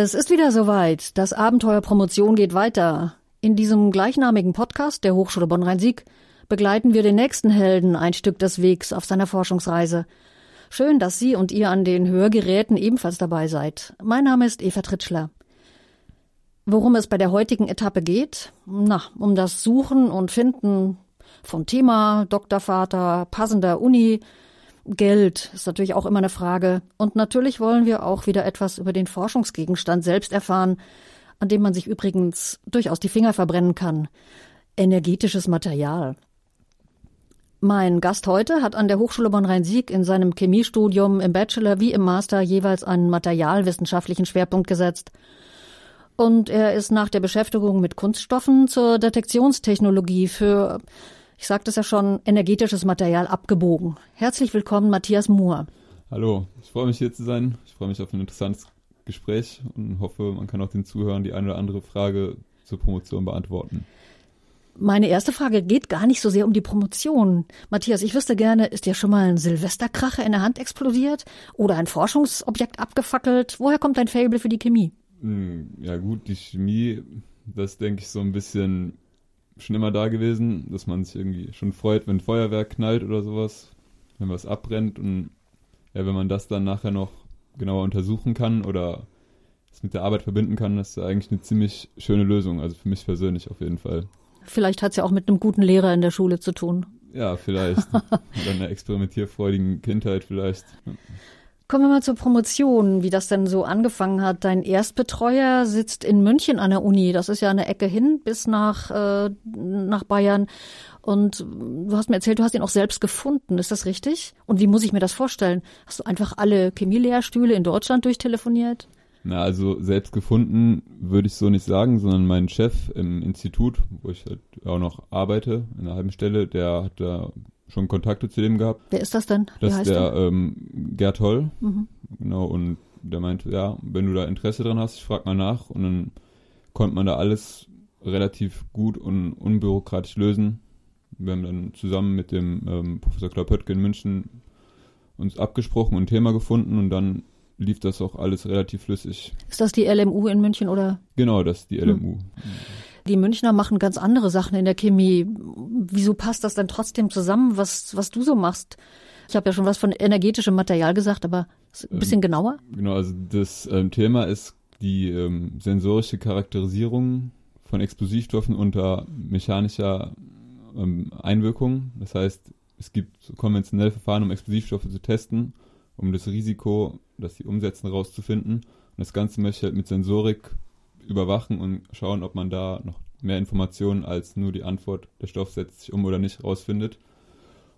Es ist wieder soweit. Das Abenteuer Promotion geht weiter. In diesem gleichnamigen Podcast der Hochschule Bonn-Rhein-Sieg begleiten wir den nächsten Helden ein Stück des Wegs auf seiner Forschungsreise. Schön, dass Sie und ihr an den Hörgeräten ebenfalls dabei seid. Mein Name ist Eva Tritschler. Worum es bei der heutigen Etappe geht? Na, um das Suchen und Finden von Thema, Doktorvater, passender Uni, Geld ist natürlich auch immer eine Frage. Und natürlich wollen wir auch wieder etwas über den Forschungsgegenstand selbst erfahren, an dem man sich übrigens durchaus die Finger verbrennen kann. Energetisches Material. Mein Gast heute hat an der Hochschule Bonn-Rhein-Sieg in seinem Chemiestudium im Bachelor wie im Master jeweils einen materialwissenschaftlichen Schwerpunkt gesetzt. Und er ist nach der Beschäftigung mit Kunststoffen zur Detektionstechnologie für ich sagte es ja schon, energetisches Material abgebogen. Herzlich willkommen, Matthias Moore. Hallo, ich freue mich hier zu sein. Ich freue mich auf ein interessantes Gespräch und hoffe, man kann auch den Zuhörern die eine oder andere Frage zur Promotion beantworten. Meine erste Frage geht gar nicht so sehr um die Promotion. Matthias, ich wüsste gerne, ist dir schon mal ein Silvesterkracher in der Hand explodiert oder ein Forschungsobjekt abgefackelt? Woher kommt dein Fable für die Chemie? Hm, ja gut, die Chemie, das denke ich so ein bisschen schon immer da gewesen, dass man sich irgendwie schon freut, wenn Feuerwerk knallt oder sowas, wenn was abbrennt und ja, wenn man das dann nachher noch genauer untersuchen kann oder es mit der Arbeit verbinden kann, das ist eigentlich eine ziemlich schöne Lösung, also für mich persönlich auf jeden Fall. Vielleicht hat es ja auch mit einem guten Lehrer in der Schule zu tun. Ja, vielleicht. Oder einer experimentierfreudigen Kindheit vielleicht. Kommen wir mal zur Promotion, wie das denn so angefangen hat. Dein Erstbetreuer sitzt in München an der Uni. Das ist ja eine Ecke hin bis nach, äh, nach Bayern. Und du hast mir erzählt, du hast ihn auch selbst gefunden. Ist das richtig? Und wie muss ich mir das vorstellen? Hast du einfach alle Chemielehrstühle in Deutschland durchtelefoniert? Na, also selbst gefunden würde ich so nicht sagen, sondern mein Chef im Institut, wo ich halt auch noch arbeite, in einer halben Stelle, der hat da schon Kontakte zu dem gehabt. Wer ist das denn? Wie das ist der ähm, Gerd Holl. Mhm. Genau, und der meinte, ja, wenn du da Interesse dran hast, ich frag mal nach. Und dann konnte man da alles relativ gut und unbürokratisch lösen. Wir haben dann zusammen mit dem ähm, Professor Klaus Pöttke in München uns abgesprochen und ein Thema gefunden und dann lief das auch alles relativ flüssig. Ist das die LMU in München oder? Genau, das ist die LMU. Hm. Die Münchner machen ganz andere Sachen in der Chemie. Wieso passt das dann trotzdem zusammen, was, was du so machst? Ich habe ja schon was von energetischem Material gesagt, aber ein bisschen ähm, genauer? Genau, also das ähm, Thema ist die ähm, sensorische Charakterisierung von Explosivstoffen unter mechanischer ähm, Einwirkung. Das heißt, es gibt konventionelle Verfahren, um Explosivstoffe zu testen, um das Risiko, das sie umsetzen, rauszufinden. Und das Ganze möchte ich halt mit Sensorik überwachen und schauen, ob man da noch mehr Informationen als nur die Antwort, der Stoff setzt sich um oder nicht, rausfindet.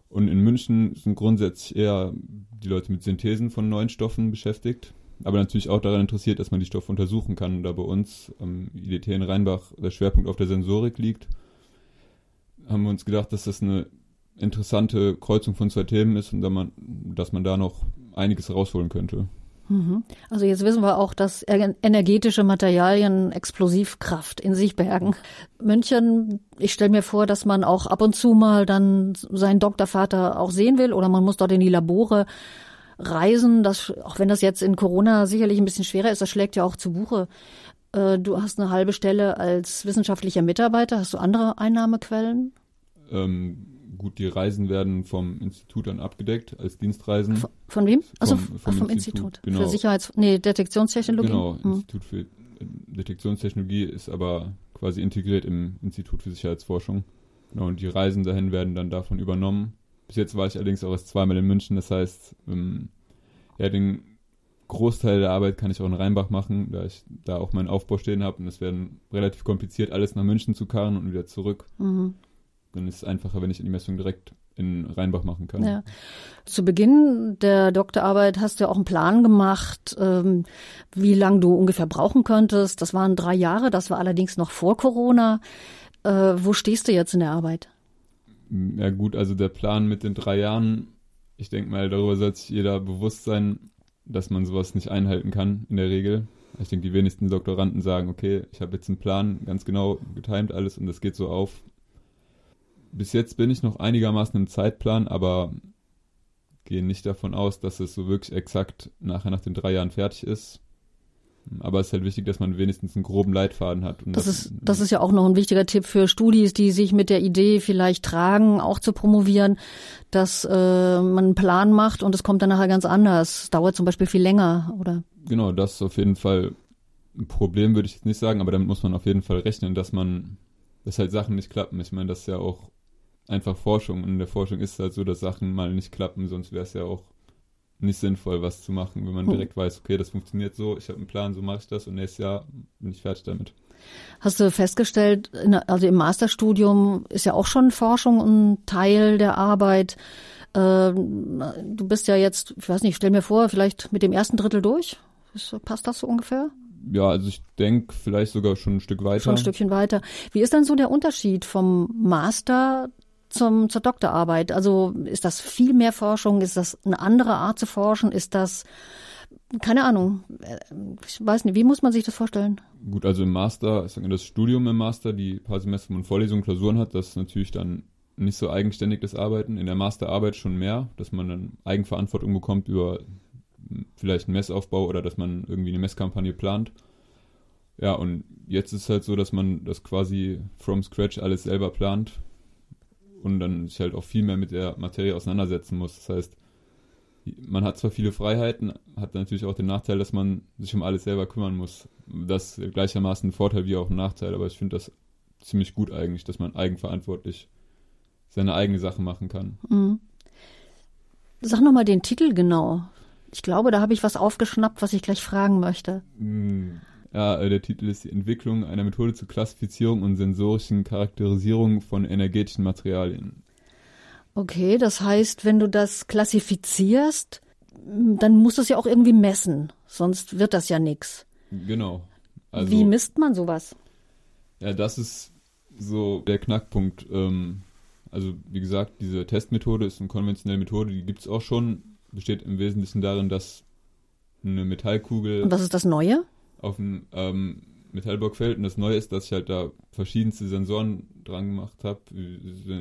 Und in München sind grundsätzlich eher die Leute mit Synthesen von neuen Stoffen beschäftigt, aber natürlich auch daran interessiert, dass man die Stoffe untersuchen kann. Da bei uns am IDT in Rheinbach der Schwerpunkt auf der Sensorik liegt, haben wir uns gedacht, dass das eine interessante Kreuzung von zwei Themen ist und dass man da noch einiges rausholen könnte. Mhm. Also jetzt wissen wir auch, dass energetische Materialien Explosivkraft in sich bergen. München, ich stelle mir vor, dass man auch ab und zu mal dann seinen Doktorvater auch sehen will oder man muss dort in die Labore reisen. Das, auch wenn das jetzt in Corona sicherlich ein bisschen schwerer ist, das schlägt ja auch zu Buche. Äh, du hast eine halbe Stelle als wissenschaftlicher Mitarbeiter. Hast du andere Einnahmequellen? Ähm gut, die Reisen werden vom Institut dann abgedeckt als Dienstreisen. Von, von wem? Also vom, vom, vom Institut, Institut. Genau. Für Sicherheits-, nee, Detektionstechnologie. Genau, mhm. Institut für Detektionstechnologie ist aber quasi integriert im Institut für Sicherheitsforschung. Genau, und die Reisen dahin werden dann davon übernommen. Bis jetzt war ich allerdings auch erst zweimal in München, das heißt, ähm, ja, den Großteil der Arbeit kann ich auch in Rheinbach machen, da ich da auch meinen Aufbau stehen habe und es wäre relativ kompliziert, alles nach München zu karren und wieder zurück. Mhm dann ist es einfacher, wenn ich die Messung direkt in Rheinbach machen kann. Ja. Zu Beginn der Doktorarbeit hast du ja auch einen Plan gemacht, ähm, wie lange du ungefähr brauchen könntest. Das waren drei Jahre, das war allerdings noch vor Corona. Äh, wo stehst du jetzt in der Arbeit? Ja gut, also der Plan mit den drei Jahren, ich denke mal, darüber sollte sich jeder bewusst sein, dass man sowas nicht einhalten kann in der Regel. Ich denke, die wenigsten Doktoranden sagen, okay, ich habe jetzt einen Plan, ganz genau getimt alles und das geht so auf bis jetzt bin ich noch einigermaßen im Zeitplan, aber gehe nicht davon aus, dass es so wirklich exakt nachher nach den drei Jahren fertig ist. Aber es ist halt wichtig, dass man wenigstens einen groben Leitfaden hat. Das, das, ist, das ist ja auch noch ein wichtiger Tipp für Studis, die sich mit der Idee vielleicht tragen, auch zu promovieren, dass äh, man einen Plan macht und es kommt dann nachher ganz anders. Es dauert zum Beispiel viel länger, oder? Genau, das ist auf jeden Fall ein Problem, würde ich jetzt nicht sagen, aber damit muss man auf jeden Fall rechnen, dass man, dass halt Sachen nicht klappen. Ich meine, das ist ja auch einfach Forschung. Und in der Forschung ist es halt so, dass Sachen mal nicht klappen, sonst wäre es ja auch nicht sinnvoll, was zu machen, wenn man hm. direkt weiß, okay, das funktioniert so, ich habe einen Plan, so mache ich das und nächstes Jahr bin ich fertig damit. Hast du festgestellt, also im Masterstudium ist ja auch schon Forschung ein Teil der Arbeit. Ähm, du bist ja jetzt, ich weiß nicht, stell mir vor, vielleicht mit dem ersten Drittel durch. Passt das so ungefähr? Ja, also ich denke vielleicht sogar schon ein Stück weiter. Schon ein Stückchen weiter. Wie ist dann so der Unterschied vom Master zum, zur Doktorarbeit? Also ist das viel mehr Forschung? Ist das eine andere Art zu forschen? Ist das, keine Ahnung, ich weiß nicht, wie muss man sich das vorstellen? Gut, also im Master, ich sage das Studium im Master, die paar Semester und Vorlesungen, Klausuren hat, das ist natürlich dann nicht so eigenständig das Arbeiten. In der Masterarbeit schon mehr, dass man dann Eigenverantwortung bekommt über vielleicht einen Messaufbau oder dass man irgendwie eine Messkampagne plant. Ja, und jetzt ist es halt so, dass man das quasi from scratch alles selber plant und dann sich halt auch viel mehr mit der Materie auseinandersetzen muss. Das heißt, man hat zwar viele Freiheiten, hat natürlich auch den Nachteil, dass man sich um alles selber kümmern muss. Das ist gleichermaßen ein Vorteil wie auch ein Nachteil, aber ich finde das ziemlich gut eigentlich, dass man eigenverantwortlich seine eigene Sache machen kann. Mhm. Sag nochmal den Titel genau. Ich glaube, da habe ich was aufgeschnappt, was ich gleich fragen möchte. Ja, äh, der Titel ist die Entwicklung einer Methode zur Klassifizierung und sensorischen Charakterisierung von energetischen Materialien. Okay, das heißt, wenn du das klassifizierst, dann musst du es ja auch irgendwie messen, sonst wird das ja nichts. Genau. Also, Wie misst man sowas? Ja, das ist so der Knackpunkt. Ähm, also wie gesagt, diese Testmethode ist eine konventionelle Methode, die gibt es auch schon, besteht im Wesentlichen darin, dass eine Metallkugel. Und was ist das Neue? Auf dem ähm, Metallblockfeld und das Neue ist, dass ich halt da verschiedenste Sensoren dran gemacht habe,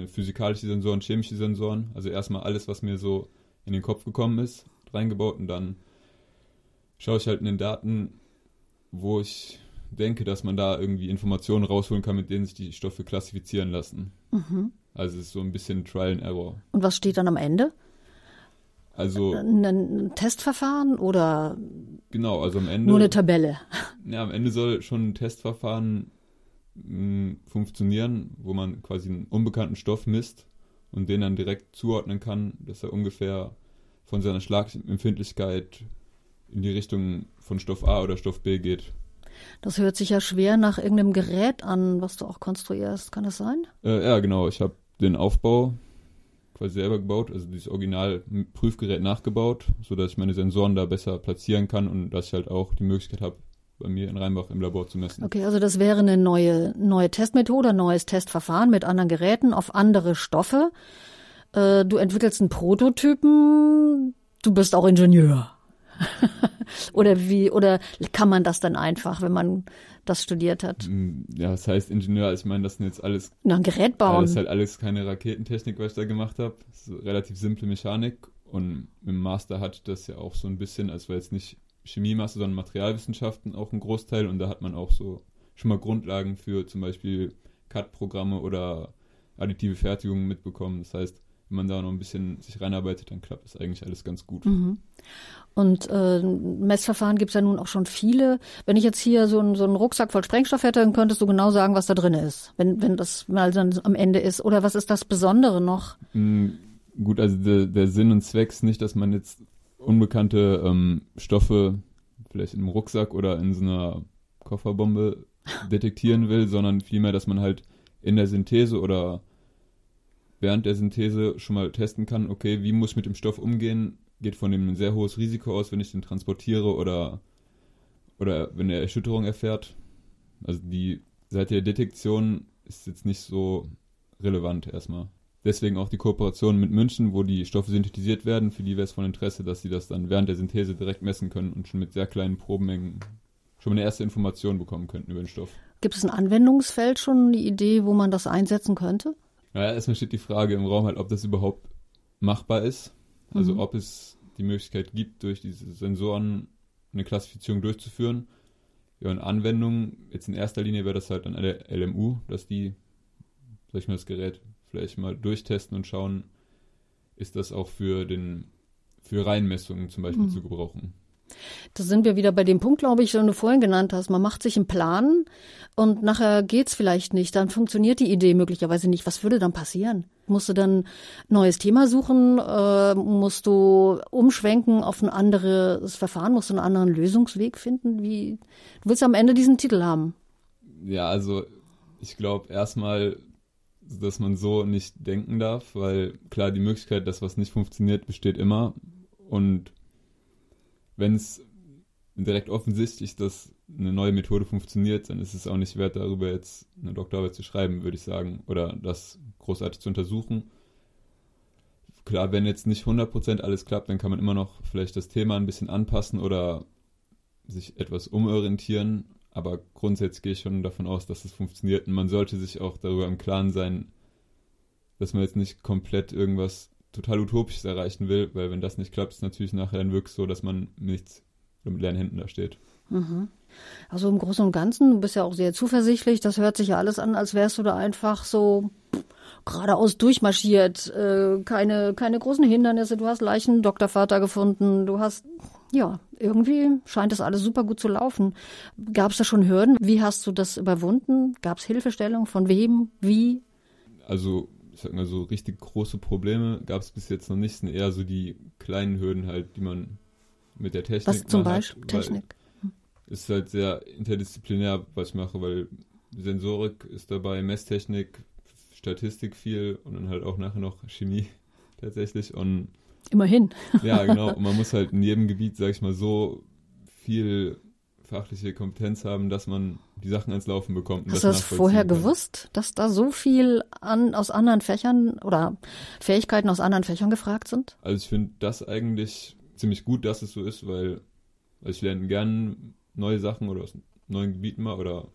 physikalische Sensoren, chemische Sensoren, also erstmal alles, was mir so in den Kopf gekommen ist, reingebaut und dann schaue ich halt in den Daten, wo ich denke, dass man da irgendwie Informationen rausholen kann, mit denen sich die Stoffe klassifizieren lassen. Mhm. Also es ist so ein bisschen Trial and Error. Und was steht dann am Ende? Also ein Testverfahren oder genau, also am Ende nur eine Tabelle. Ja, am Ende soll schon ein Testverfahren mh, hm, funktionieren, wo man quasi einen unbekannten Stoff misst und den dann direkt zuordnen kann, dass er ungefähr von seiner Schlagempfindlichkeit in die Richtung von Stoff A oder Stoff B geht. Das hört sich ja schwer nach irgendeinem Gerät an, was du auch konstruierst. Kann das sein? Äh, ja, genau. Ich habe den Aufbau quasi selber gebaut, also dieses Original-Prüfgerät nachgebaut, sodass ich meine Sensoren da besser platzieren kann und dass ich halt auch die Möglichkeit habe, bei mir in Rheinbach im Labor zu messen. Okay, also das wäre eine neue, neue Testmethode, ein neues Testverfahren mit anderen Geräten auf andere Stoffe. Äh, du entwickelst einen Prototypen, du bist auch Ingenieur. oder wie, oder kann man das dann einfach, wenn man das studiert hat? Mm, ja, das heißt Ingenieur, ich meine, das sind jetzt alles. Na, ein Gerät bauen. Das ist halt alles keine Raketentechnik, was ich da gemacht habe. Das ist relativ simple Mechanik. Und im Master hat das ja auch so ein bisschen, als war jetzt nicht Chemiemaster, sondern Materialwissenschaften auch ein Großteil. Und da hat man auch so schon mal Grundlagen für zum Beispiel CAD-Programme oder additive Fertigungen mitbekommen. Das heißt, wenn man da noch ein bisschen sich reinarbeitet, dann klappt das eigentlich alles ganz gut. Mhm. Und äh, Messverfahren gibt es ja nun auch schon viele. Wenn ich jetzt hier so, ein, so einen Rucksack voll Sprengstoff hätte, dann könntest du genau sagen, was da drin ist, wenn, wenn das mal dann am Ende ist. Oder was ist das Besondere noch? Mhm, gut, also der, der Sinn und Zweck ist nicht, dass man jetzt unbekannte ähm, Stoffe vielleicht in einem Rucksack oder in so einer Kofferbombe detektieren will, sondern vielmehr, dass man halt in der Synthese oder während der Synthese schon mal testen kann, okay, wie muss ich mit dem Stoff umgehen? Geht von dem ein sehr hohes Risiko aus, wenn ich den transportiere oder, oder wenn er Erschütterung erfährt? Also die Seite der Detektion ist jetzt nicht so relevant erstmal. Deswegen auch die Kooperation mit München, wo die Stoffe synthetisiert werden. Für die wäre es von Interesse, dass sie das dann während der Synthese direkt messen können und schon mit sehr kleinen Probenmengen schon eine erste Information bekommen könnten über den Stoff. Gibt es ein Anwendungsfeld schon, eine Idee, wo man das einsetzen könnte? Ja, erstmal steht die Frage im Raum halt, ob das überhaupt machbar ist. Also mhm. ob es die Möglichkeit gibt, durch diese Sensoren eine Klassifizierung durchzuführen. Ja, und Anwendung, jetzt in erster Linie wäre das halt an der LMU, dass die, sag ich mal, das Gerät vielleicht mal durchtesten und schauen, ist das auch für den, für Reihenmessungen zum Beispiel mhm. zu gebrauchen. Da sind wir wieder bei dem Punkt, glaube ich, den du vorhin genannt hast. Man macht sich einen Plan und nachher geht's vielleicht nicht. Dann funktioniert die Idee möglicherweise nicht. Was würde dann passieren? Musst du dann neues Thema suchen? Äh, musst du umschwenken auf ein anderes Verfahren? Musst du einen anderen Lösungsweg finden? Wie, du willst am Ende diesen Titel haben. Ja, also ich glaube erstmal, dass man so nicht denken darf, weil klar, die Möglichkeit, dass was nicht funktioniert, besteht immer. Und wenn es direkt offensichtlich ist, dass eine neue Methode funktioniert, dann ist es auch nicht wert, darüber jetzt eine Doktorarbeit zu schreiben, würde ich sagen, oder das großartig zu untersuchen. Klar, wenn jetzt nicht 100% alles klappt, dann kann man immer noch vielleicht das Thema ein bisschen anpassen oder sich etwas umorientieren, aber grundsätzlich gehe ich schon davon aus, dass es funktioniert und man sollte sich auch darüber im Klaren sein, dass man jetzt nicht komplett irgendwas total Utopisches erreichen will, weil wenn das nicht klappt, ist natürlich nachher dann wirklich so, dass man nichts mit leeren Händen da steht. Mhm. Also im Großen und Ganzen, du bist ja auch sehr zuversichtlich, das hört sich ja alles an, als wärst du da einfach so geradeaus durchmarschiert, äh, keine, keine großen Hindernisse, du hast Leichen Doktorvater gefunden, du hast, ja, irgendwie scheint das alles super gut zu laufen. Gab es da schon Hürden? Wie hast du das überwunden? Gab es Hilfestellung? Von wem? Wie? Also ich sag mal so richtig große Probleme gab es bis jetzt noch nicht. Es sind eher so die kleinen Hürden halt, die man mit der Technik Was zum Beispiel? Hat, Technik. Ist halt sehr interdisziplinär, was ich mache, weil Sensorik ist dabei, Messtechnik, Statistik viel und dann halt auch nachher noch Chemie tatsächlich. Und Immerhin. Ja, genau. Und man muss halt in jedem Gebiet, sag ich mal, so viel fachliche Kompetenz haben, dass man die Sachen ans Laufen bekommt. Hast du das vorher kann. gewusst, dass da so viel an, aus anderen Fächern oder Fähigkeiten aus anderen Fächern gefragt sind? Also ich finde das eigentlich ziemlich gut, dass es so ist, weil also ich lerne gerne neue Sachen oder aus neuen Gebieten mal oder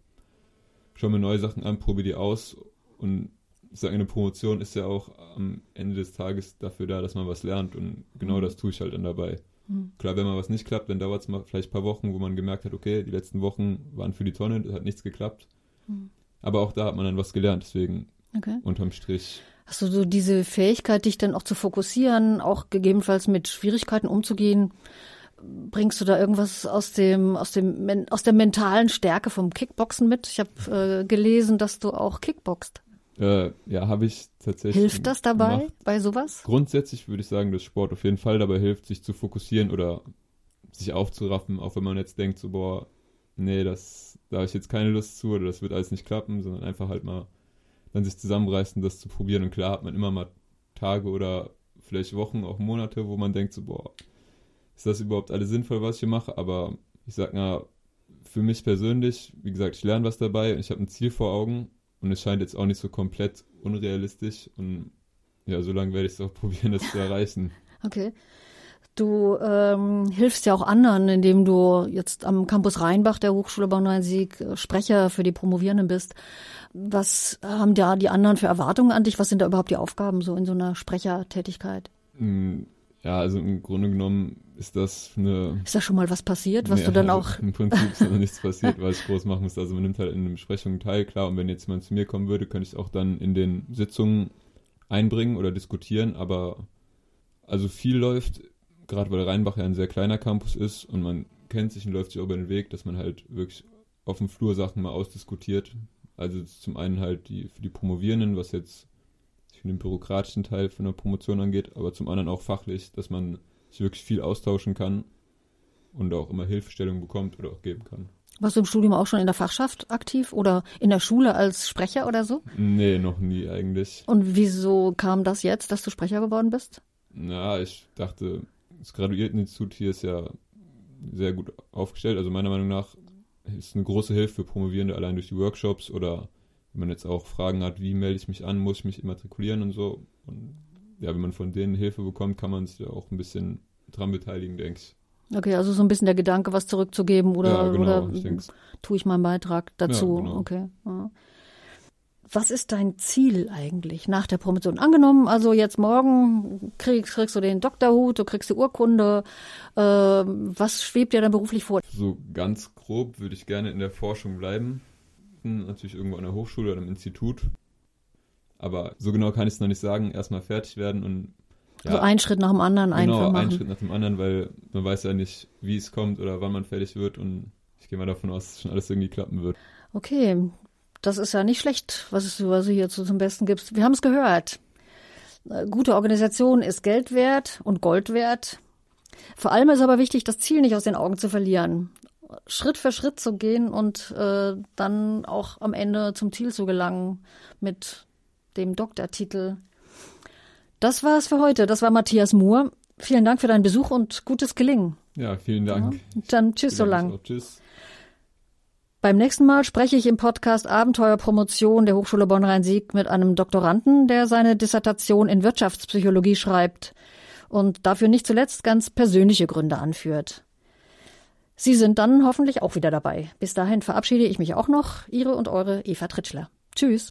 schaue mir neue Sachen an, probiere die aus und sage, eine Promotion ist ja auch am Ende des Tages dafür da, dass man was lernt und genau mhm. das tue ich halt dann dabei. Mhm. Klar, wenn mal was nicht klappt, dann dauert es mal vielleicht ein paar Wochen, wo man gemerkt hat, okay, die letzten Wochen waren für die Tonne, es hat nichts geklappt. Mhm. Aber auch da hat man dann was gelernt, deswegen okay. unterm Strich. Hast du so diese Fähigkeit, dich dann auch zu fokussieren, auch gegebenenfalls mit Schwierigkeiten umzugehen? Bringst du da irgendwas aus dem aus dem aus der mentalen Stärke vom Kickboxen mit? Ich habe äh, gelesen, dass du auch Kickboxst. Äh, ja, habe ich tatsächlich. Hilft das dabei gemacht. bei sowas? Grundsätzlich würde ich sagen, dass Sport auf jeden Fall dabei hilft, sich zu fokussieren oder sich aufzuraffen, auch wenn man jetzt denkt, so, boah, nee, das, da habe ich jetzt keine Lust zu oder das wird alles nicht klappen, sondern einfach halt mal dann sich zusammenreißen, das zu probieren. Und klar hat man immer mal Tage oder vielleicht Wochen, auch Monate, wo man denkt, so, boah, ist das überhaupt alles sinnvoll, was ich hier mache? Aber ich sag mal, für mich persönlich, wie gesagt, ich lerne was dabei und ich habe ein Ziel vor Augen und es scheint jetzt auch nicht so komplett unrealistisch. Und ja, so lange werde ich es auch probieren, das zu erreichen. Okay. Du ähm, hilfst ja auch anderen, indem du jetzt am Campus Rheinbach der Hochschule Bonn-Rhein-Sieg äh, Sprecher für die Promovierenden bist. Was haben da die anderen für Erwartungen an dich? Was sind da überhaupt die Aufgaben so in so einer Sprechertätigkeit? Ja, also im Grunde genommen ist das eine. Ist da schon mal was passiert, was nee, du dann also auch. Im Prinzip ist da noch nichts passiert, was ich groß machen muss. Also man nimmt halt in den Besprechungen teil, klar. Und wenn jetzt jemand zu mir kommen würde, könnte ich es auch dann in den Sitzungen einbringen oder diskutieren. Aber also viel läuft, gerade weil Rheinbach ja ein sehr kleiner Campus ist und man kennt sich und läuft sich über den Weg, dass man halt wirklich auf dem Flur Sachen mal ausdiskutiert. Also zum einen halt die für die Promovierenden, was jetzt den bürokratischen Teil von der Promotion angeht, aber zum anderen auch fachlich, dass man sich wirklich viel austauschen kann und auch immer Hilfestellung bekommt oder auch geben kann. Warst du im Studium auch schon in der Fachschaft aktiv oder in der Schule als Sprecher oder so? Nee, noch nie eigentlich. Und wieso kam das jetzt, dass du Sprecher geworden bist? Na, ich dachte, das Graduierteninstitut hier ist ja sehr gut aufgestellt. Also meiner Meinung nach ist eine große Hilfe für Promovierende allein durch die Workshops oder wenn man jetzt auch Fragen hat, wie melde ich mich an, muss ich mich immatrikulieren und so. Und ja, wenn man von denen Hilfe bekommt, kann man sich ja auch ein bisschen dran beteiligen, denke ich. Okay, also so ein bisschen der Gedanke, was zurückzugeben oder, ja, genau, oder ich tue ich meinen Beitrag dazu. Ja, genau. Okay. Ja. was ist dein Ziel eigentlich nach der Promotion? Angenommen, also jetzt morgen kriegst, kriegst du den Doktorhut, du kriegst die Urkunde. Äh, was schwebt dir dann beruflich vor? So ganz grob würde ich gerne in der Forschung bleiben. Natürlich irgendwo an der Hochschule oder im Institut. Aber so genau kann ich es noch nicht sagen. Erstmal fertig werden und ja, also ein Schritt nach dem anderen genau, einfach machen. einen Schritt nach dem anderen, weil man weiß ja nicht, wie es kommt oder wann man fertig wird und ich gehe mal davon aus, dass schon alles irgendwie klappen wird. Okay, das ist ja nicht schlecht, was du, was du hier zum Besten gibst. Wir haben es gehört. Eine gute Organisation ist Geld wert und Gold wert. Vor allem ist aber wichtig, das Ziel nicht aus den Augen zu verlieren. Schritt für Schritt zu gehen und äh, dann auch am Ende zum Ziel zu gelangen mit dem Doktortitel. Das war es für heute. Das war Matthias Moore. Vielen Dank für deinen Besuch und gutes Gelingen. Ja, vielen Dank. Ja, dann tschüss so lang. Tschüss. Beim nächsten Mal spreche ich im Podcast Abenteuerpromotion der Hochschule Bonn-Rhein-Sieg mit einem Doktoranden, der seine Dissertation in Wirtschaftspsychologie schreibt und dafür nicht zuletzt ganz persönliche Gründe anführt. Sie sind dann hoffentlich auch wieder dabei. Bis dahin verabschiede ich mich auch noch. Ihre und eure Eva Tritschler. Tschüss.